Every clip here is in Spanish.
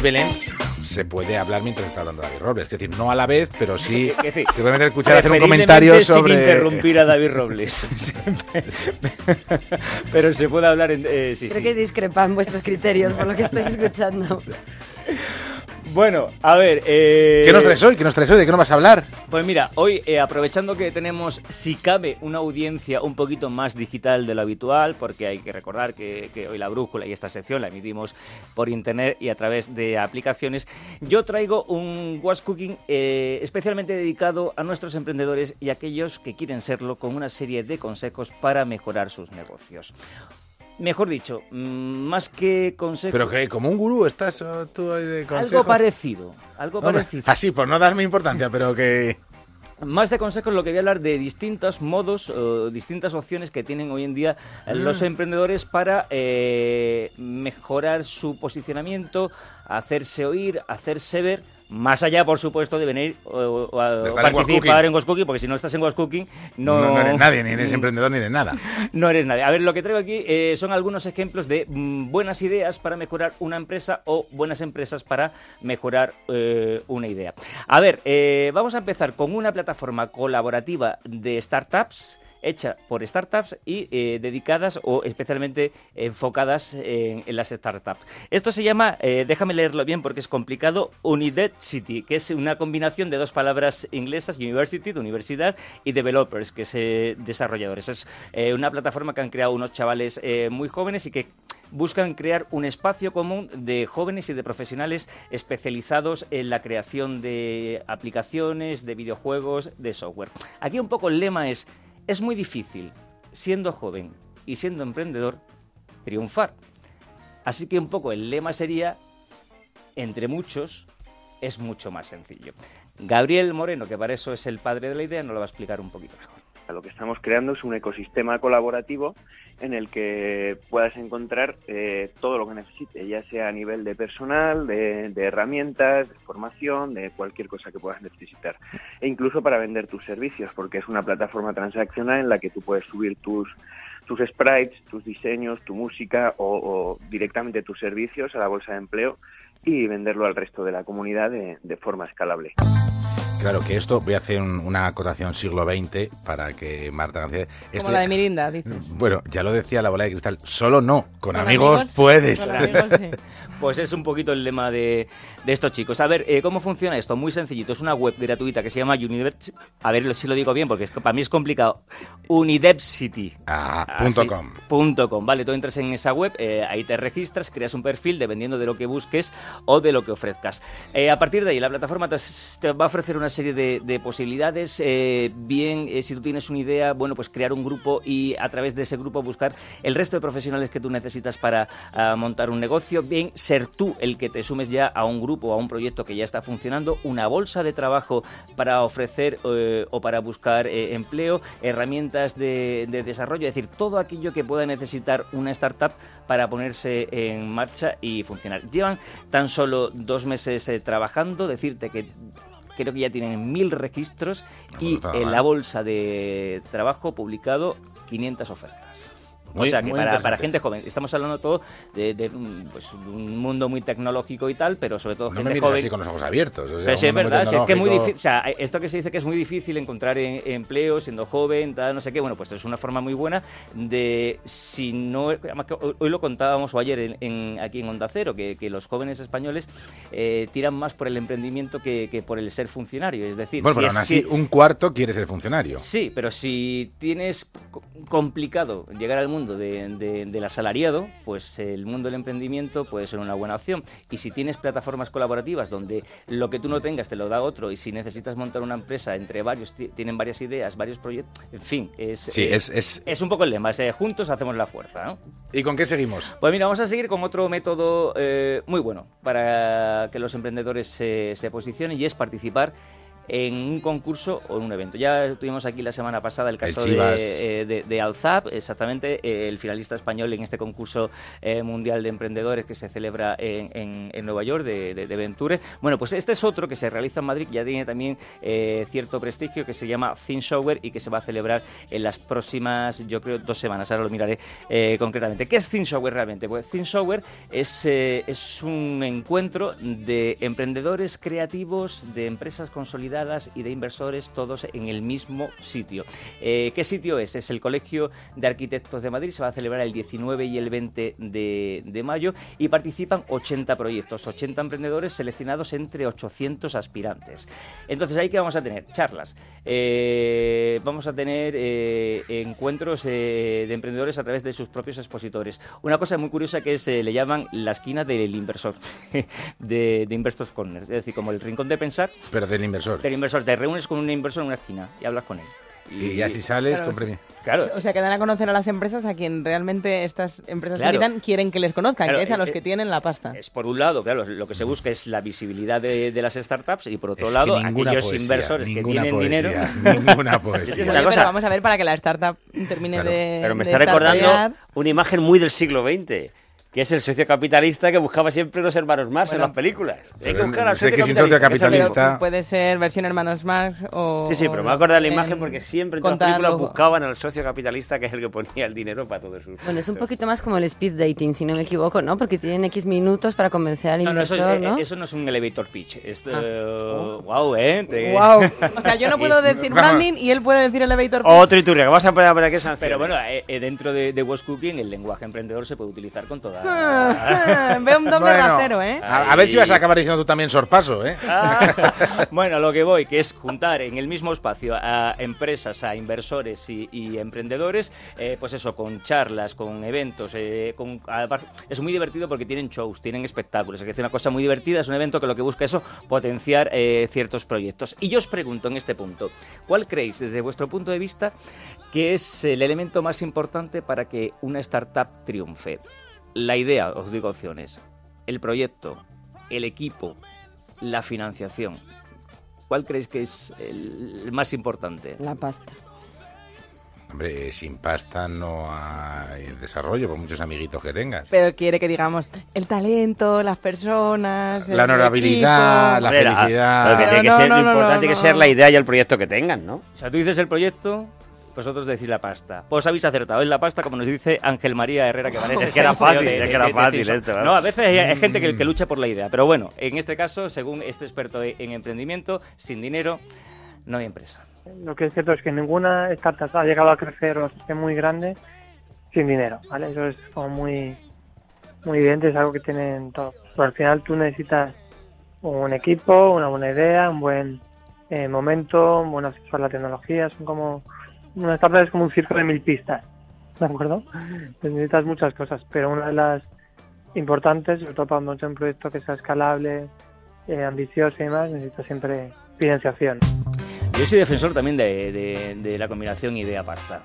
aquí Belén se puede hablar mientras está hablando David Robles. Es decir, no a la vez, pero sí se puede meter a escuchar hacer un comentario sobre... sin interrumpir a David Robles. pero se puede hablar en... Eh, sí, Creo que discrepan vuestros criterios por lo que estoy escuchando. Bueno, a ver. Eh... ¿Qué nos traes hoy? ¿Qué nos traes hoy? ¿De qué nos vas a hablar? Pues mira, hoy, eh, aprovechando que tenemos, si cabe, una audiencia un poquito más digital de lo habitual, porque hay que recordar que, hoy la brújula y esta sección la emitimos por internet y a través de aplicaciones, yo traigo un Was Cooking eh, especialmente dedicado a nuestros emprendedores y aquellos que quieren serlo con una serie de consejos para mejorar sus negocios. Mejor dicho, mm, más que consejos... ¿Pero que como un gurú estás tú ahí de consejos? Algo parecido, algo parecido. Así, por no darme importancia, pero que... Más de consejos, lo que voy a hablar de distintos modos, o distintas opciones que tienen hoy en día los mm. emprendedores para eh, mejorar su posicionamiento, hacerse oír, hacerse ver más allá, por supuesto, de venir o, participar en Ghost Cooking, porque si no estás en Ghost Cooking, no... No, eres nadie, ni eres emprendedor, ni eres nada. No eres nadie. A ver, lo que traigo aquí eh, son algunos ejemplos de mm, buenas ideas para mejorar una empresa o buenas empresas para mejorar eh, una idea. A ver, eh, vamos a empezar con una plataforma colaborativa de startups hecha por startups y eh, dedicadas o especialmente enfocadas en, las startups. Esto se llama, eh, déjame leerlo bien porque es complicado, City, que es una combinación de dos palabras inglesas, University, de universidad, y Developers, que es eh, desarrolladores. Es una plataforma que han creado unos chavales muy jóvenes y que buscan crear un espacio común de jóvenes y de profesionales especializados en la creación de aplicaciones, de videojuegos, de software. Aquí un poco el lema es es muy difícil, siendo joven y siendo emprendedor, triunfar. Así que un poco el lema sería, entre muchos, es mucho más sencillo. Gabriel Moreno, que para eso es el padre de la idea, nos lo va a explicar un poquito mejor. Lo que estamos creando es un ecosistema colaborativo en el que puedas encontrar eh, todo lo que necesites, ya sea a nivel de personal, de, herramientas, de formación, de cualquier cosa que puedas necesitar. E incluso para vender tus servicios, porque es una plataforma transaccional en la que tú puedes subir tus, tus sprites, tus diseños, tu música o, directamente tus servicios a la bolsa de empleo y venderlo al resto de la comunidad de forma escalable. Claro, que esto, voy a hacer una acotación siglo XX para que Marta García... Como la de Mirinda, dices. Bueno, ya lo decía la bola de cristal, solo no, con, amigos, puedes. Pues es un poquito el lema de, estos chicos. A ver, eh, ¿cómo funciona esto? Muy sencillito, es una web gratuita que se llama University... A ver si lo digo bien, porque para mí es complicado. Unidepsity. Ah, punto com. Punto com, vale, tú entras en esa web, eh, ahí te registras, creas un perfil dependiendo de lo que busques o de lo que ofrezcas. Eh, a partir de ahí, la plataforma te va a ofrecer una serie de, posibilidades. Eh, bien, eh, si tú tienes una idea, bueno, pues crear un grupo y a través de ese grupo buscar el resto de profesionales que tú necesitas para ah, montar un negocio. Bien, ser tú el que te sumes ya a un grupo, a un proyecto que ya está funcionando, una bolsa de trabajo para ofrecer eh, o para buscar empleo, herramientas de, de desarrollo, es decir, todo aquello que pueda necesitar una startup para ponerse en marcha y funcionar. Llevan tan solo dos meses trabajando, decirte que creo que ya tienen mil registros y en la bolsa de trabajo publicado 500 ofertas o sea, que para, gente joven. Estamos hablando todo de, pues, un mundo muy tecnológico y tal, pero sobre todo no gente me joven. así con los ojos abiertos. pero sí, es verdad. es que muy difícil. O sea, esto que se dice que es muy difícil encontrar empleo siendo joven, tal, no sé qué. Bueno, pues es una forma muy buena de. Si no. hoy lo contábamos o ayer en, aquí en Onda Cero, que, los jóvenes españoles eh, tiran más por el emprendimiento que, por el ser funcionario. Es decir, bueno, pero aún así, un cuarto quiere ser funcionario. Sí, pero si tienes complicado llegar al mundo de, del asalariado, pues el mundo del emprendimiento puede ser una buena opción. Y si tienes plataformas colaborativas donde lo que tú no tengas te lo da otro y si necesitas montar una empresa entre varios, tienen varias ideas, varios proyectos, en fin, es, eh, es, es, un poco el lema, eh, juntos hacemos la fuerza. ¿Y con qué seguimos? Pues mira, vamos a seguir con otro método eh, muy bueno para que los emprendedores se posicionen y es participar en un concurso o en un evento. Ya tuvimos aquí la semana pasada el caso El de, eh, de, de Alzap, exactamente, eh, el finalista español en este concurso eh, mundial de emprendedores que se celebra en, en- en Nueva York, de, de, de Venture. Bueno, pues este es otro que se realiza en Madrid, ya tiene también eh, cierto prestigio, que se llama Thin Shower y que se va a celebrar en las próximas, yo creo, dos semanas. Ahora lo miraré eh, concretamente. ¿Qué es Thin Shower realmente? Pues Thin Shower es, eh, es un encuentro de emprendedores creativos, de empresas consolidadas y de inversores, todos en el mismo sitio. Eh, ¿Qué sitio es? Es el Colegio de Arquitectos de Madrid. Se va a celebrar el 19 y el 20 de, mayo y participan 80 proyectos, 80 emprendedores seleccionados entre 800 aspirantes. Entonces, ahí que vamos a tener charlas, eh, vamos a tener eh, encuentros de emprendedores a través de sus propios expositores. Una cosa muy curiosa que es, eh, le llaman la esquina del inversor, de, de Investors Corner, es decir, como el rincón de pensar Pero del inversor. Del inversor. Te reúnes con un inversor en una esquina y hablas con él. Y ya si sales, Claro, con premio. Claro, O sea, que dan a conocer a las empresas a quien realmente estas empresas Claro. invitan quieren que les conozcan, Claro, que es a los que tienen la pasta. Es por un lado, claro, lo que se busca es la visibilidad de, de las startups y por otro Es lado, aquellos poesía, inversores que tienen poesía, dinero. Ninguna Es poesía. que es Oye, una cosa- pero vamos a ver para que la startup termine Claro. de. Pero me de está recordando una imagen muy del siglo XX, que es el socio capitalista que buscaba siempre los hermanos Marx Bueno. en las películas. Hay que buscar al que socio capitalista, puede ser versión Hermanos Marx o. Sí, sí, pero me voy a acordar de la en imagen porque siempre en todas las películas buscaban al socio capitalista que es el que ponía el dinero para todo eso. Bueno, es un poquito más como el speed dating, si no me equivoco, ¿no? Porque tienen X minutos para convencer al No, no, eso, inversor, es, ¿no? eh, eso no es un elevator pitch. Es, Ah. eh, Wow, ¿eh? Te- Wow. O sea, yo no puedo decir Vamos. branding y él puede decir elevator pitch. Otro Iturria, que vas a poner para qué sanción. Pero bueno, eh, eh, dentro de, de What's Cooking, el lenguaje emprendedor se puede utilizar con toda. Veo un doble Bueno, rasero, ¿eh? A, a ver si vas a acabar diciendo tú también sorpaso, ¿eh? Ah, bueno, lo que voy, que es juntar en el mismo espacio a empresas, a inversores y, y emprendedores, eh, pues eso, con charlas, con eventos, eh, con, es muy divertido porque tienen shows, tienen espectáculos, es decir, una cosa muy divertida, es un evento que lo que busca eso, potenciar eh, ciertos proyectos. Y yo os pregunto en este punto, ¿cuál creéis, desde vuestro punto de vista, que es el elemento más importante para que una startup triunfe? La idea, os digo opciones, el proyecto, el equipo, la financiación. ¿Cuál creéis que es el más importante? La pasta. Hombre, sin pasta no hay desarrollo, por muchos amiguitos que tengas. Pero quiere que digamos el talento, las personas, La honorabilidad, la felicidad. Lo que tiene que ser, lo importante que ser la idea y el proyecto que tengan, ¿no? O sea, tú dices el proyecto, vosotros decís la pasta. Pues habéis acertado, es la pasta, como nos dice Ángel María Herrera, que ese Es que era fácil, es que era fácil Simpson. esto. No, a veces hay, hay gente que, que lucha por la idea, pero bueno, en este caso, según este experto en emprendimiento, sin dinero no hay empresa. Lo que es cierto es que ninguna startup ha llegado a crecer o a ser muy grande sin dinero, ¿vale? Eso es como muy, muy evidente, es algo que tienen todos. Pero al final tú necesitas un equipo, una buena idea, un buen eh, momento, un buen acceso a la tecnología. Son como, una startup es como un circo de mil pistas, ¿de acuerdo? Entonces necesitas muchas cosas, pero una de las importantes, sobre todo para montar un proyecto que sea escalable, eh, ambicioso y demás, necesitas siempre financiación. Yo soy defensor también de, de- de la combinación idea-pasta.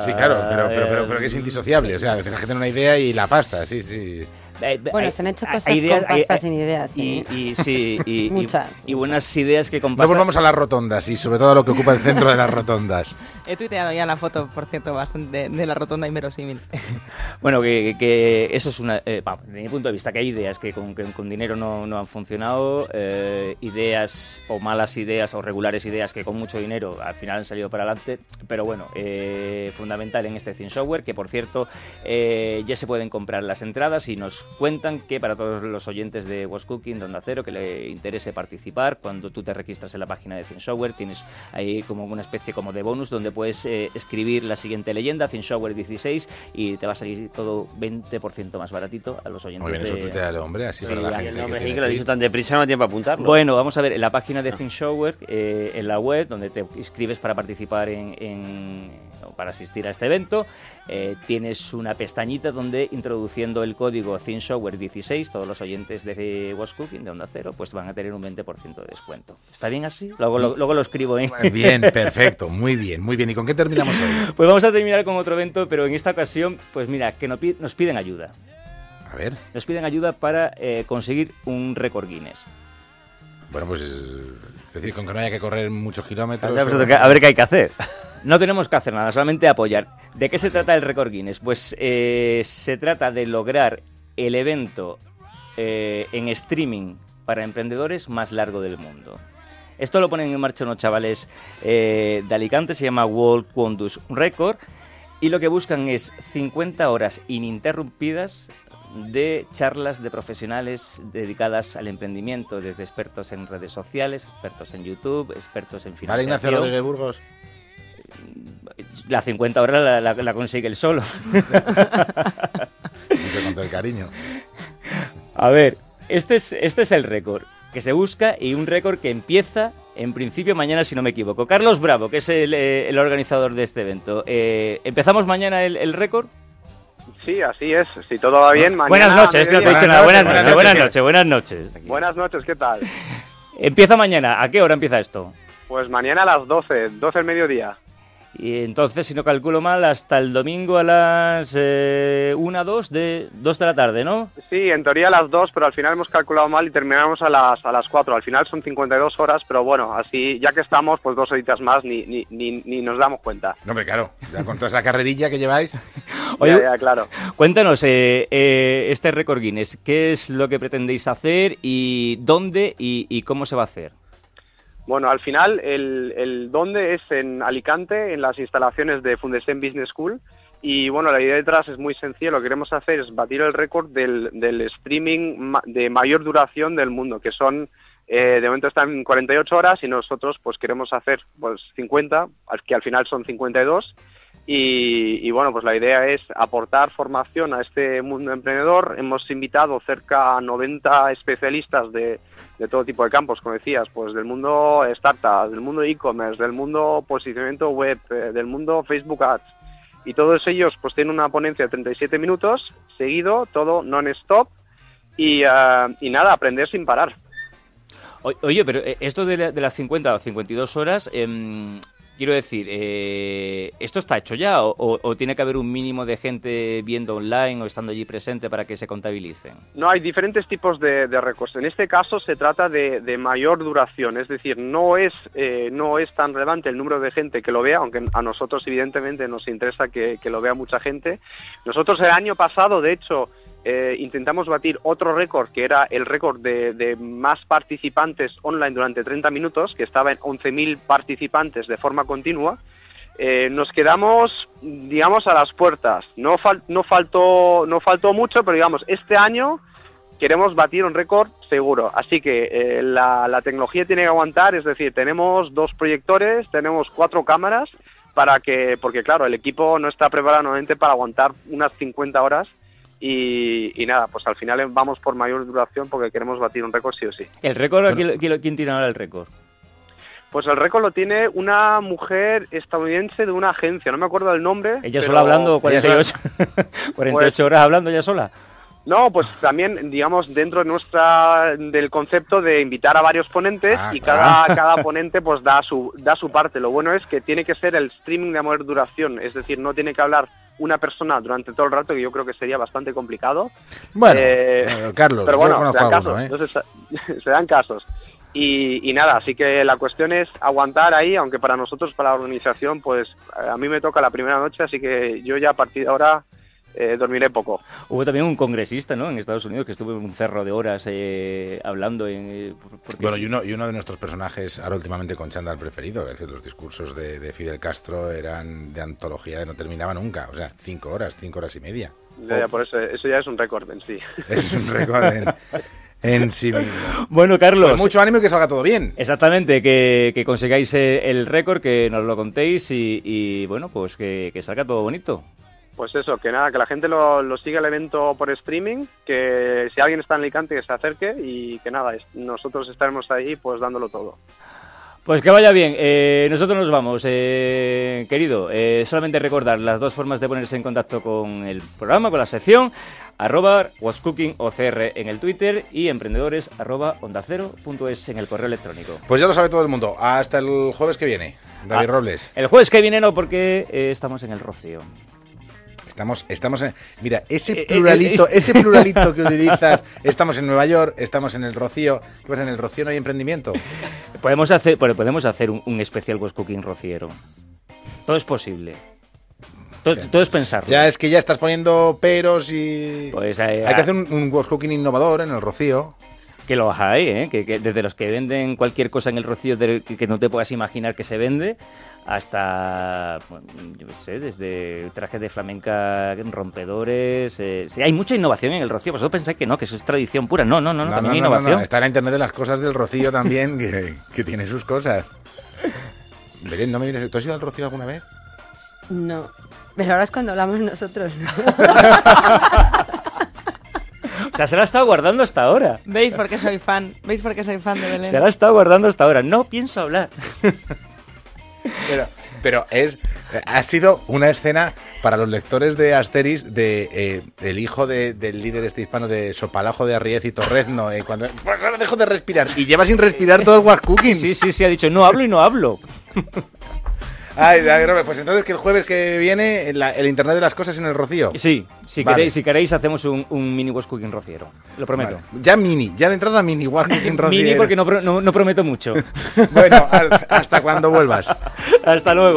Sí, claro, Ah, pero, pero, pero, eh, pero que es indisociable. O sea, tienes que tener una idea y la pasta, sí, sí. eh, Bueno, hay- se han hecho cosas ideas- con hay- pasta hay- sin ideas, sí. Y, y sí, y, y- Muchas, y buenas ideas que con No volvamos a las rotondas y sobre todo a lo que ocupa el centro de las rotondas. He tuiteado ya la foto, por cierto, bastante de la rotonda inverosímil. Bueno, que, que eso es una... eh, vamos, desde mi punto de vista, que hay ideas que con, que con dinero no, no han funcionado, eh, ideas o malas ideas o regulares ideas que con mucho dinero al final han salido para adelante, pero bueno, eh, fundamental en este Thin Software, que por cierto eh, ya se pueden comprar las entradas y nos cuentan que para todos los oyentes de Was Cooking, Donde Acero, que le interese participar, cuando tú te registras en la página de Thin Software, tienes ahí como una especie como de bonus donde puedes eh, escribir la siguiente leyenda, Software 16, y te va a salir todo 20% más baratito a los oyentes Muy bien, eso de... tuitealo, hombre, así Sí, la gente. Nombre que que lo he dicho tan deprisa, no tiempo para apuntarlo. Bueno, vamos a ver, en la página de Thin Shower, eh, en la web, donde te inscribes para participar en, en- para asistir a este evento, eh, tienes una pestañita donde introduciendo el código Thin Shower 16, todos los oyentes de Was Cooking, de Onda Cero, pues van a tener un 20% de descuento. ¿Está bien así? Luego lo, luego lo escribo en... Bien, perfecto, muy bien, muy bien. ¿Y con qué terminamos hoy? Pues vamos a terminar con otro evento, pero en esta ocasión, pues mira, que nos pi- nos piden ayuda. A ver, Nos piden ayuda para eh, conseguir un récord Guinness. bueno, pues decir, con que no haya que correr muchos kilómetros. Ya, pues, A ver qué hay que hacer. No tenemos que hacer nada, solamente apoyar. ¿De qué se trata el récord Guinness? Pues eh, se trata de lograr el evento eh, en streaming para emprendedores más largo del mundo. Esto lo ponen en marcha unos chavales eh, de Alicante, se llama World Quondus Record, y lo que buscan es 50 horas ininterrumpidas de charlas de profesionales dedicadas al emprendimiento, desde expertos en redes sociales, expertos en YouTube, expertos en ¿Vale, Ignacio financiación. Rodríguez Burgos? La 50 horas la, la- la consigue él solo. Dicho con todo el cariño. A ver, este es, este es el récord que se busca y un récord que empieza en principio mañana, si no me equivoco. Carlos Bravo, que es el, eh, el organizador de este evento. Eh, ¿Empezamos mañana el, el récord? Sí, así es. Si todo va bien, mañana... buenas noches, es que no te he dicho nada. Buenas noches, buenas noches. noches, buenas noches. Buenas noches, ¿qué tal? Empieza mañana. ¿A qué hora empieza esto? Pues mañana a las 12, 12 del mediodía. Y entonces, si no calculo mal, hasta el domingo a las eh, 1, 2 de, 2 de la tarde, ¿no? Sí, en teoría a las 2, pero al final hemos calculado mal y terminamos a las, a las 4. Al final son 52 horas, pero bueno, así ya que estamos, pues dos horitas más ni, ni, ni, ni nos damos cuenta. No, hombre, claro. Ya con toda esa carrerilla que lleváis. Oye, Ya, ya, claro. Cuéntanos, eh, eh, este récord Guinness, ¿qué es lo que pretendéis hacer y dónde y, y cómo se va a hacer? Bueno, al final el, el dónde es en Alicante, en las instalaciones de Fundación Business School. Y bueno, la idea detrás es muy sencilla. Lo que queremos hacer es batir el récord del, del streaming de mayor duración del mundo, que son, eh, de momento están en 48 horas y nosotros pues queremos hacer pues 50, al- que al final son 52. Y, bueno, pues la idea es aportar formación a este mundo emprendedor. Hemos invitado cerca a 90 especialistas de, de todo tipo de campos, como decías, pues del mundo startup, del mundo e-commerce, del mundo posicionamiento web, eh, del mundo Facebook Ads. Y todos ellos pues tienen una ponencia de 37 minutos, seguido, todo non-stop. Y, ah, y nada, aprender sin parar. Oye, pero eh, esto de, la- de las 50 o 52 horas, em, quiero decir, eh, ¿esto está hecho ya o, tiene que haber un mínimo de gente viendo online o estando allí presente para que se contabilicen? No, hay diferentes tipos de, récords. En este caso se trata de, mayor duración, es decir, no es, eh, no es tan relevante el número de gente que lo vea, aunque a nosotros evidentemente nos interesa que lo vea mucha gente. Nosotros el año pasado, de hecho, eh, intentamos batir otro récord, que era el récord de, más participantes online durante 30 minutos, que estaba en 11.000 participantes de forma continua. Eh, nos quedamos, digamos, a las puertas. No, fal- no, faltó, no faltó mucho, pero digamos, este año queremos batir un récord seguro. Así que eh, la, tecnología tiene que aguantar, es decir, tenemos dos proyectores, tenemos cuatro cámaras, para que, porque claro, el equipo no está preparado nuevamente para aguantar unas 50 horas. Y, y nada, pues al final vamos por mayor duración porque queremos batir un récord sí o sí. ¿El récord? ¿quién, quién- quién tiene ahora el récord? Pues el récord lo tiene una mujer estadounidense de una agencia, no me acuerdo del nombre. Ella sola hablando 48, Pues 48 horas hablando ella sola. No, pues también, digamos, dentro de nuestra del concepto de invitar a varios ponentes Ah, y claro. cada, cada ponente pues da su da su parte. Lo bueno es que tiene que ser el streaming de mayor duración, es decir, no tiene que hablar una persona durante todo el rato, que yo creo que sería bastante complicado. Bueno, Eh, eh, Carlos, pero bueno, se dan casos, alguno, ¿eh? entonces, se dan casos. Y, y nada, así que la cuestión es aguantar ahí, aunque para nosotros, para la organización, pues a mí me toca la primera noche, así que yo ya a partir de ahora eh, dormiré poco. Hubo también un congresista, ¿no? En Estados Unidos que estuvo en un cerro de horas eh, hablando en... eh, Bueno, sí. y uno, y uno de nuestros personajes, ahora últimamente con Chandal preferido, es decir, los discursos de, de Fidel Castro eran de antología, no terminaba nunca, o sea, cinco horas, cinco horas y media. Ya, ya, por eso, eso ya es un récord en sí. Es un récord en, en sí mismo. Bueno, Carlos. Pues mucho ánimo y que salga todo bien. Exactamente, que, que consigáis el récord, que nos lo contéis y, y, bueno, pues que, que salga todo bonito. Pues eso, que nada, que la gente lo, lo siga el evento por streaming, que si alguien está en Alicante que se acerque y que nada, es- nosotros estaremos ahí pues dándolo todo. Pues que vaya bien. Eh, nosotros nos vamos. Eh, querido, eh, solamente recordar las dos formas de ponerse en contacto con el programa, con la sección, arroba what'scookingocr en el Twitter y emprendedores arroba onda cero punto es en el correo electrónico. Pues ya lo sabe todo el mundo. Hasta el jueves que viene. David Ah, Robles. El jueves que viene no, porque eh, estamos en el Rocío. Estamos, estamos en, mira, ese Eh, eh, pluralito, es- ese pluralito que utilizas, estamos en Nueva York, estamos en el Rocío, ¿qué pasa? En el Rocío no hay emprendimiento. Podemos hacer, bueno, podemos hacer un, un especial Ghost Cooking rociero. Todo es posible. Todo, todo es pensarlo. Ya es que ya estás poniendo peros y Pues, eh, hay que hacer un, un ghost cooking innovador en el Rocío. Que los hay, ¿eh? Que, que desde los que venden cualquier cosa en el rocío que no te puedas imaginar que se vende, hasta, bueno, yo qué sé, desde trajes de flamenca, rompedores... eh, sí, hay mucha innovación en el rocío. Vosotros pensáis que no, que eso es tradición pura. No, no, no, no, también hay no, no, innovación. no, Está en la internet de las cosas del Rocío también, que, que tiene sus cosas. Belén, no me mires, ¿tú has ido al Rocío alguna vez? No. Pero ahora es cuando hablamos nosotros. O sea, se la ha estado guardando hasta ahora. ¿Veis por qué soy fan? ¿Veis por qué soy fan de Belén? Se la ha estado guardando hasta ahora. No pienso hablar. Pero, pero es ha sido una escena para los lectores de Asteris de eh, el hijo de- del líder este hispano de Sopalajo de Arriez y Torrezno eh, cuando pues dejo de respirar y lleva sin respirar todo el War. Sí, sí, sí, ha dicho, no hablo y no hablo. Ay, pues entonces que el jueves que viene la- el internet de las cosas en el Rocío. Sí, si, Vale. queréis, si queréis hacemos un, un mini Ghost Cooking rociero. Lo prometo. Vale. Ya mini, ya de entrada mini War Cooking Rocío. Mini porque no, pro- no- no prometo mucho. Bueno, hasta cuando vuelvas. Hasta luego.